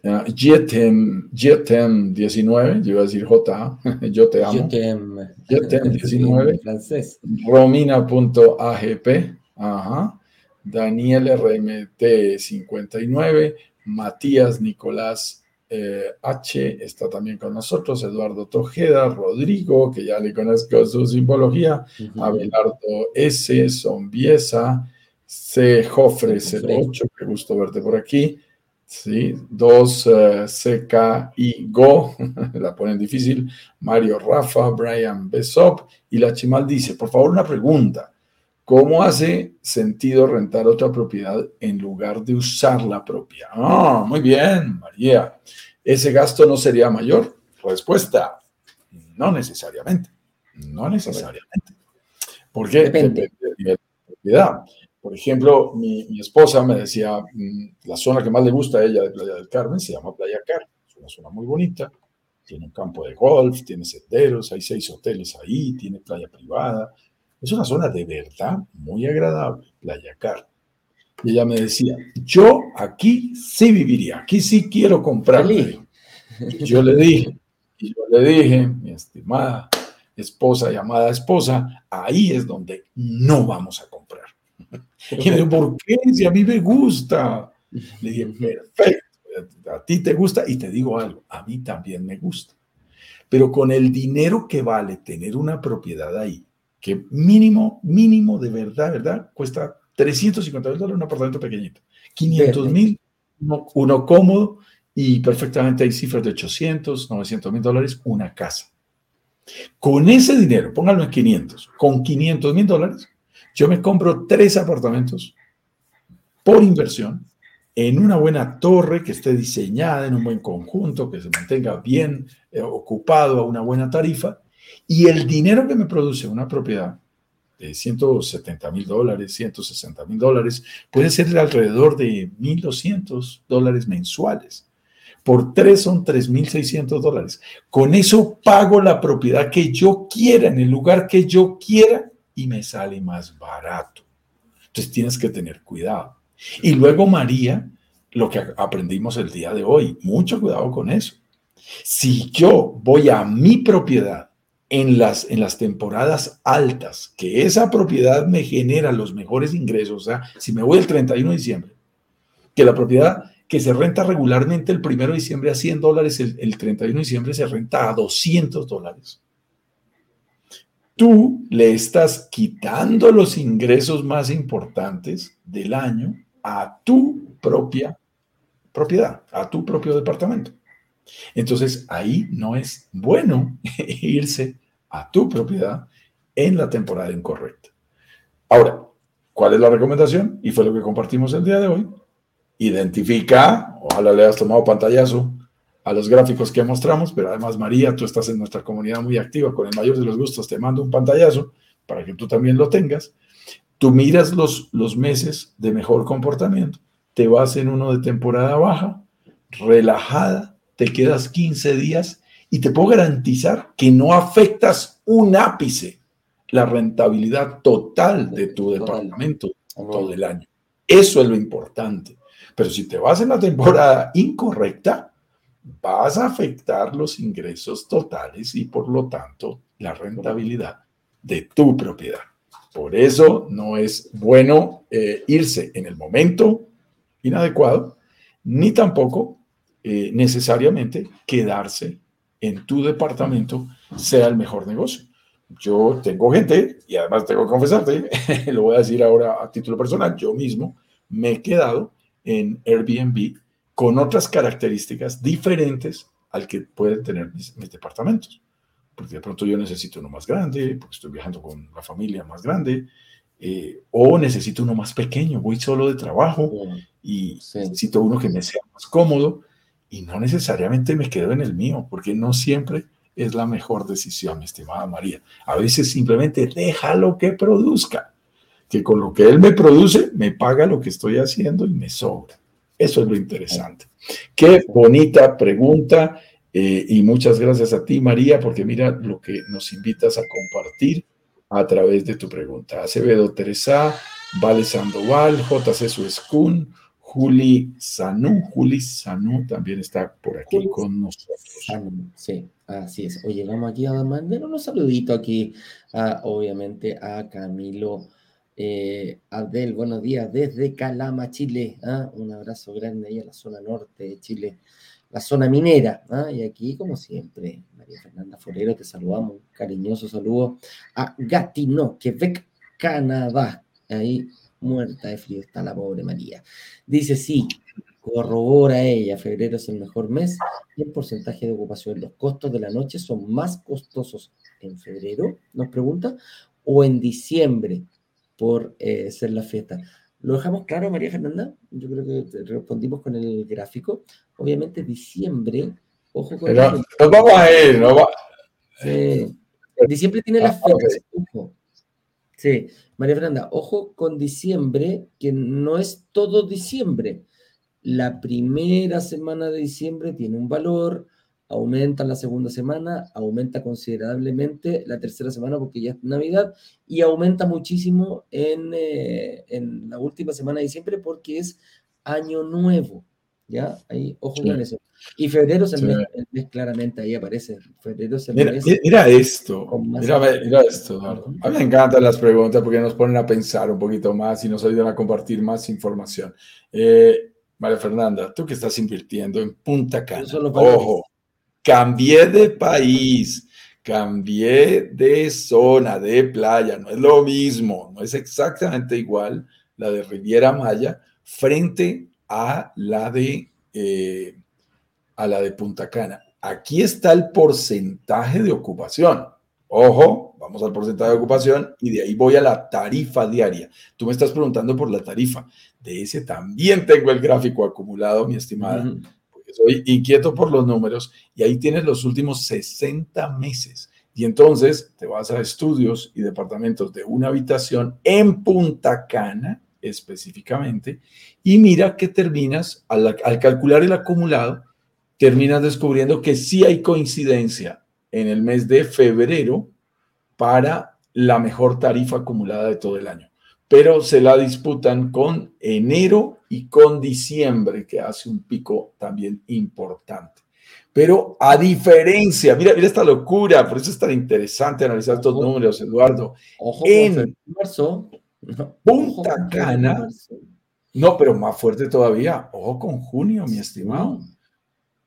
Uh, Jetem, Jetem 19, yo iba a decir J, yo te amo. Jetem, Jetem 19. francés. Romina.agp, ajá. Daniel RMT 59, Matías Nicolás eh, H está también con nosotros, Eduardo Tojeda, Rodrigo, que ya le conozco su simbología, Abelardo S, Zombiesa, C. Jofre 08, qué gusto verte por aquí. Sí, dos eh, CK y Go, la ponen difícil. Mario Rafa, Brian Besop y la Chimal dice, por favor, una pregunta. ¿Cómo hace sentido rentar otra propiedad en lugar de usar la propia? Ah, muy bien, María. ¿Ese gasto no sería mayor? Respuesta, no necesariamente. No necesariamente. ¿Por qué? Depende. de la propiedad. Por ejemplo, mi, mi, esposa me decía, mm, la zona que más le gusta a ella de Playa del Carmen se llama Playa Carmen. Es una zona muy bonita. Tiene un campo de golf, tiene senderos, hay seis hoteles ahí, tiene playa privada. Es una zona de verdad muy agradable, Playa Carmen. Y ella me decía, yo aquí sí viviría, aquí sí quiero comprar. Y yo le dije, y yo le dije, mi estimada esposa, llamada esposa, ahí es donde no vamos a comprar. Y me dijo, ¿por qué? Si a mí me gusta. Le dije, perfecto, a ti te gusta y te digo algo, a mí también me gusta. Pero con el dinero que vale tener una propiedad ahí, que mínimo, mínimo de verdad, verdad, cuesta 350 mil dólares un apartamento pequeñito, 500 mil, uno, uno cómodo y perfectamente hay cifras de 800, 900 mil dólares, una casa. Con ese dinero, póngalo en 500, con 500 mil dólares, yo me compro tres apartamentos por inversión en una buena torre que esté diseñada en un buen conjunto, que se mantenga bien eh, ocupado a una buena tarifa, y el dinero que me produce una propiedad de 170 mil dólares, 160 mil dólares, puede ser de alrededor de 1.200 dólares mensuales. Por tres son 3.600 dólares. Con eso pago la propiedad que yo quiera, en el lugar que yo quiera, y me sale más barato. Entonces tienes que tener cuidado. Y luego María, lo que aprendimos el día de hoy, mucho cuidado con eso. Si yo voy a mi propiedad en las, en las temporadas altas, que esa propiedad me genera los mejores ingresos, o sea, si me voy el 31 de diciembre, que la propiedad que se renta regularmente el 1 de diciembre a 100 dólares, el, el 31 de diciembre se renta a 200 dólares tú le estás quitando los ingresos más importantes del año a tu propia propiedad, a tu propio departamento. Entonces ahí no es bueno irse a tu propiedad en la temporada incorrecta. Ahora, ¿cuál es la recomendación? Y fue lo que compartimos el día de hoy. Identifica, ojalá le hayas tomado pantallazo, a los gráficos que mostramos, pero además María, tú estás en nuestra comunidad muy activa, con el mayor de los gustos te mando un pantallazo para que tú también lo tengas. Tú miras los, los meses de mejor comportamiento, te vas en uno de temporada baja, relajada, te quedas 15 días y te puedo garantizar que no afectas un ápice la rentabilidad total de tu departamento todo el año. Eso es lo importante. Pero si te vas en la temporada incorrecta, vas a afectar los ingresos totales y por lo tanto la rentabilidad de tu propiedad. Por eso no es bueno eh, irse en el momento inadecuado, ni tampoco eh, necesariamente quedarse en tu departamento sea el mejor negocio. Yo tengo gente, y además tengo que confesarte, lo voy a decir ahora a título personal, yo mismo me he quedado en Airbnb con otras características diferentes al que pueden tener mis, departamentos. Porque de pronto yo necesito uno más grande, porque estoy viajando con la familia más grande, eh, o necesito uno más pequeño, voy solo de trabajo y necesito uno que me sea más cómodo y no necesariamente me quedo en el mío, porque no siempre es la mejor decisión, estimada María. A veces simplemente déjalo que produzca, que con lo que él me produce me paga lo que estoy haciendo y me sobra. Eso es lo interesante. Qué bonita pregunta eh, y muchas gracias a ti, María, porque mira lo que nos invitas a compartir a través de tu pregunta. Acevedo Teresa, Vale Sandoval, JC Suescun, Juli Sanú, Juli Sanú también está por aquí con nosotros. sí, así es. Oye, vamos aquí a mandar unos saluditos aquí, obviamente, a Camilo eh, Abdel. Buenos días desde Calama, Chile. ¿ah? Un abrazo grande ahí a la zona norte de Chile, la zona minera. ¿ah? Y aquí, como siempre, María Fernanda Forero, te saludamos. Un cariñoso saludo a Gatineau, Quebec, Canadá. Ahí muerta de frío está la pobre María. Dice, sí, corrobora ella, febrero es el mejor mes, el porcentaje de ocupación, los costos de la noche son más costosos en febrero, nos pregunta, o en diciembre por eh, ser la fiesta. ¿Lo dejamos claro, María Fernanda? Yo creo que respondimos con el gráfico. Obviamente, diciembre, ojo con Pero, nos vamos a ir, no va... diciembre tiene las ah, fechas, Sí, María Fernanda, ojo con diciembre, que no es todo diciembre. La primera semana de diciembre tiene un valor, aumenta la segunda semana, aumenta considerablemente la tercera semana porque ya es Navidad y aumenta muchísimo en, eh, en la última semana de diciembre porque es año nuevo. ¿Ya? Ahí, ojo con eso. Y febrero es el, mes, claramente ahí aparece. Febrero es el mira, mes. Mira esto, mira, mira, esto, A mí me encantan las preguntas porque nos ponen a pensar un poquito más y nos ayudan a compartir más información. Eh, María Fernanda, tú que estás invirtiendo en Punta Cana, ojo, cambié de país, cambié de zona, de playa, no es lo mismo, no es exactamente igual la de Riviera Maya frente a la de... Eh, a la de Punta Cana. Aquí está el porcentaje de ocupación. Ojo, vamos al porcentaje de ocupación y de ahí voy a la tarifa diaria. Tú me estás preguntando por la tarifa. De ese también tengo el gráfico acumulado, mi estimada, porque soy inquieto por los números y ahí tienes los últimos 60 meses. Y entonces te vas a estudios y departamentos de una habitación en Punta Cana específicamente y mira que terminas al, al calcular el acumulado terminas descubriendo que sí hay coincidencia en el mes de febrero para la mejor tarifa acumulada de todo el año. Pero se la disputan con enero y con diciembre, que hace un pico también importante. Pero a diferencia, mira, mira esta locura, por eso es tan interesante analizar estos números, Eduardo. Ojo en marzo. Punta Cana, no, pero más fuerte todavía, ojo con junio, mi estimado.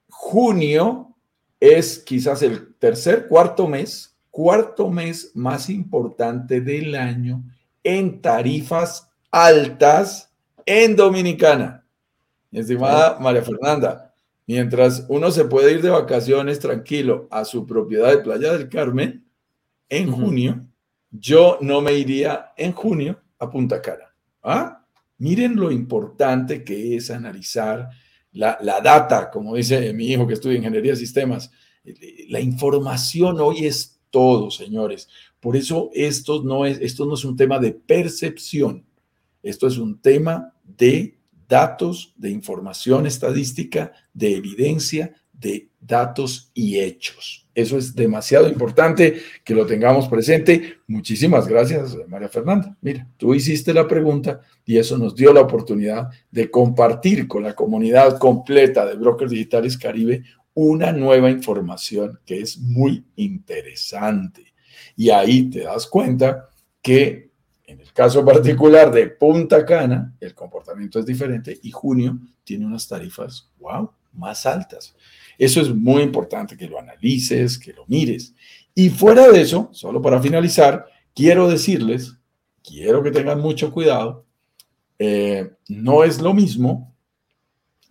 Junio es quizás el tercer, cuarto mes, cuarto mes más importante del año en tarifas altas en Dominicana. Mi estimada María Fernanda, mientras uno se puede ir de vacaciones tranquilo a su propiedad de Playa del Carmen en junio, yo no me iría en junio a Punta Cara. ¿Ah? Miren lo importante que es analizar la, data, como dice mi hijo que estudia ingeniería de sistemas, la información hoy es todo, señores. Por eso no es, esto no es un tema de percepción, esto es un tema de datos, de información estadística, de evidencia, de datos y hechos. Eso es demasiado importante que lo tengamos presente. Muchísimas gracias, María Fernanda. Mira, tú hiciste la pregunta y eso nos dio la oportunidad de compartir con la comunidad completa de Brokers Digitales Caribe una nueva información que es muy interesante. Y ahí te das cuenta que en el caso particular de Punta Cana, el comportamiento es diferente y junio tiene unas tarifas, wow, más altas. Eso es muy importante que lo analices, que lo mires. Y fuera de eso, solo para finalizar, quiero decirles, quiero que tengan mucho cuidado, eh, no es lo mismo,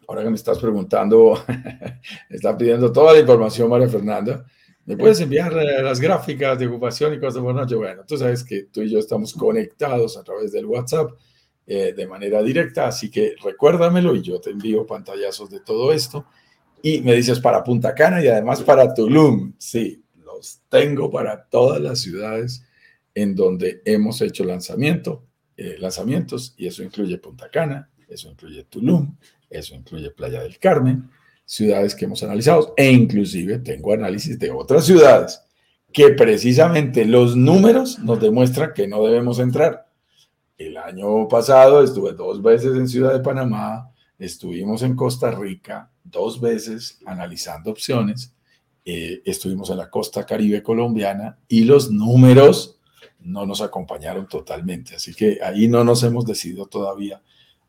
ahora que me estás preguntando, me está pidiendo toda la información María Fernanda, me puedes enviar las gráficas de ocupación y cosas por noche. Bueno, tú sabes que tú y yo estamos conectados a través del WhatsApp eh, de manera directa, así que recuérdamelo y yo te envío pantallazos de todo esto y me dices para Punta Cana y además para Tulum. Sí, los tengo para todas las ciudades en donde hemos hecho lanzamiento, eh, lanzamientos y eso incluye Punta Cana, eso incluye Tulum, eso incluye Playa del Carmen, ciudades que hemos analizado e inclusive tengo análisis de otras ciudades que precisamente los números nos demuestran que no debemos entrar. El año pasado estuve dos veces en Ciudad de Panamá, estuvimos en Costa Rica dos veces analizando opciones, eh, estuvimos en la costa caribe colombiana y los números no nos acompañaron totalmente. Así que ahí no nos hemos decidido todavía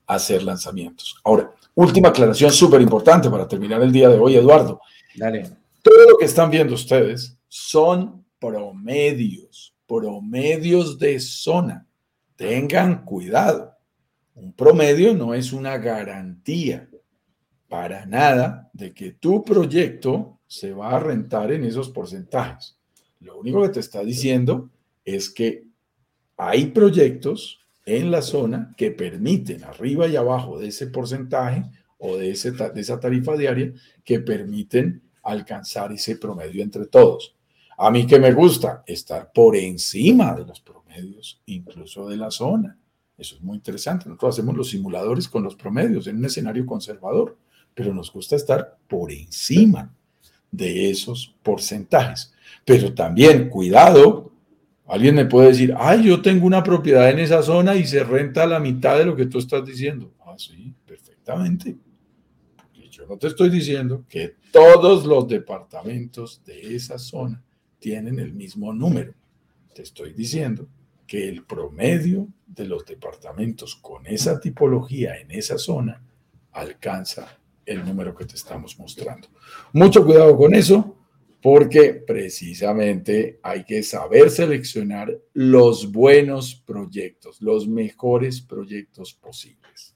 hacer lanzamientos. Ahora, última aclaración súper importante para terminar el día de hoy, Eduardo. Dale. Todo lo que están viendo ustedes son promedios, promedios de zona. Tengan cuidado. Un promedio no es una garantía para nada de que tu proyecto se va a rentar en esos porcentajes. Lo único que te está diciendo es que hay proyectos en la zona que permiten arriba y abajo de ese porcentaje o de, esa tarifa diaria que permiten alcanzar ese promedio entre todos. A mí que me gusta estar por encima de los promedios, incluso de la zona. Eso es muy interesante. Nosotros hacemos los simuladores con los promedios en un escenario conservador, pero nos gusta estar por encima de esos porcentajes. Pero también, cuidado, alguien me puede decir, ay, yo tengo una propiedad en esa zona y se renta la mitad de lo que tú estás diciendo. Ah, sí, perfectamente. yo no te estoy diciendo que todos los departamentos de esa zona tienen el mismo número. Te estoy diciendo que el promedio de los departamentos con esa tipología en esa zona alcanza el número que te estamos mostrando. Mucho cuidado con eso, porque precisamente hay que saber seleccionar los buenos proyectos, los mejores proyectos posibles.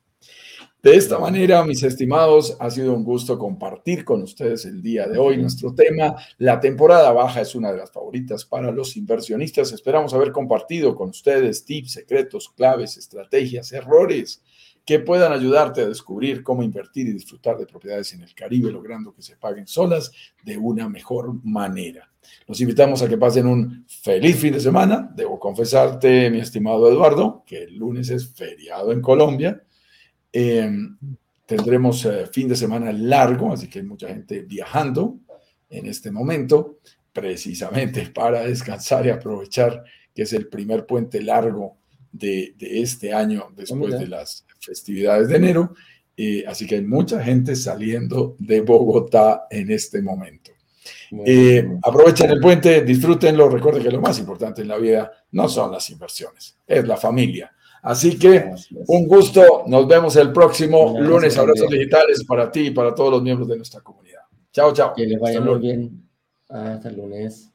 De esta manera, mis estimados, ha sido un gusto compartir con ustedes el día de hoy nuestro tema. La temporada baja es una de las favoritas para los inversionistas. Esperamos haber compartido con ustedes tips, secretos, claves, estrategias, errores que puedan ayudarte a descubrir cómo invertir y disfrutar de propiedades en el Caribe, logrando que se paguen solas de una mejor manera. Los invitamos a que pasen un feliz fin de semana. Debo confesarte, mi estimado Eduardo, que el lunes es feriado en Colombia. Em, tendremos eh, fin de semana largo, así que hay mucha gente viajando en este momento, precisamente para descansar y aprovechar que es el primer puente largo de, este año después de las festividades de enero. Eh, así que hay mucha gente saliendo de Bogotá en este momento. Eh, aprovechen el puente, disfrútenlo. Recuerden que lo más importante en la vida no son las inversiones, es la familia. Así que un gusto, nos vemos el próximo lunes. Abrazos digitales para ti y para todos los miembros de nuestra comunidad. Chao, chao. Que les vaya muy bien. Hasta el lunes.